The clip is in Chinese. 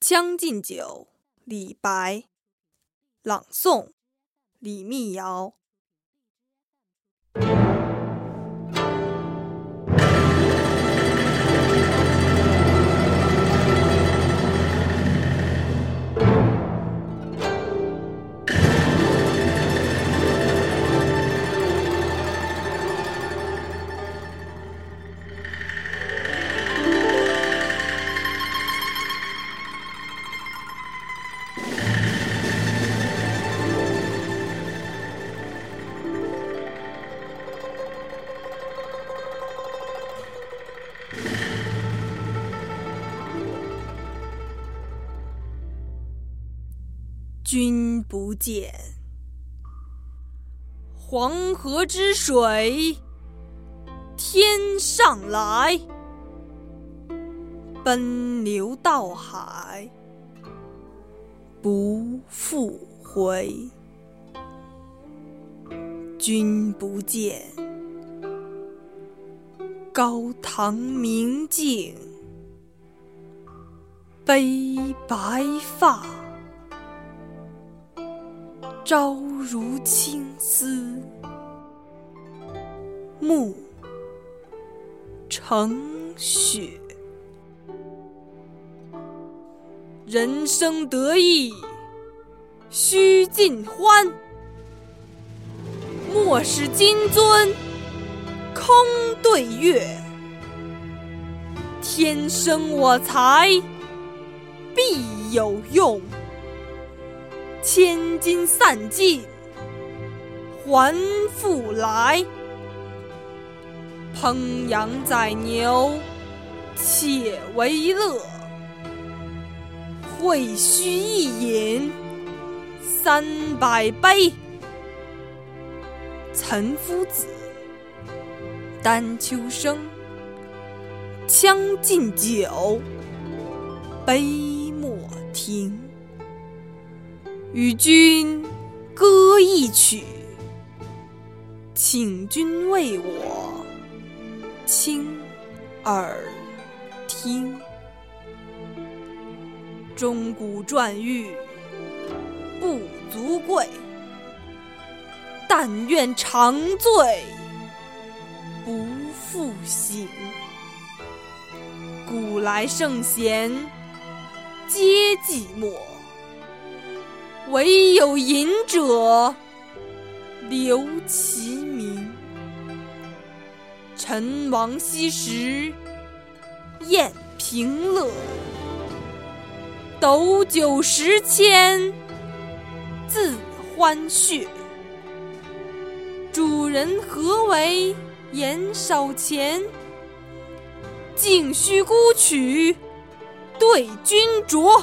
《将进酒》李白，朗诵：李密瑶。君不见，黄河之水天上来，奔流到海不复回。君不见，高堂明镜悲白发。朝如青丝，暮成雪。人生得意须尽欢，莫使金樽空对月。天生我材必有用。千金散尽还复来，烹羊宰牛且为乐，会须一饮三百杯。岑夫子，丹丘生，《将进酒》，杯莫停。与君歌一曲，请君为我倾耳听。钟鼓馔玉不足贵，但愿长醉不复醒。古来圣贤皆寂寞。惟有饮者留其名。陈王昔时宴平乐，斗酒十千恣欢谑。主人何为言少钱？径须沽取对君酌。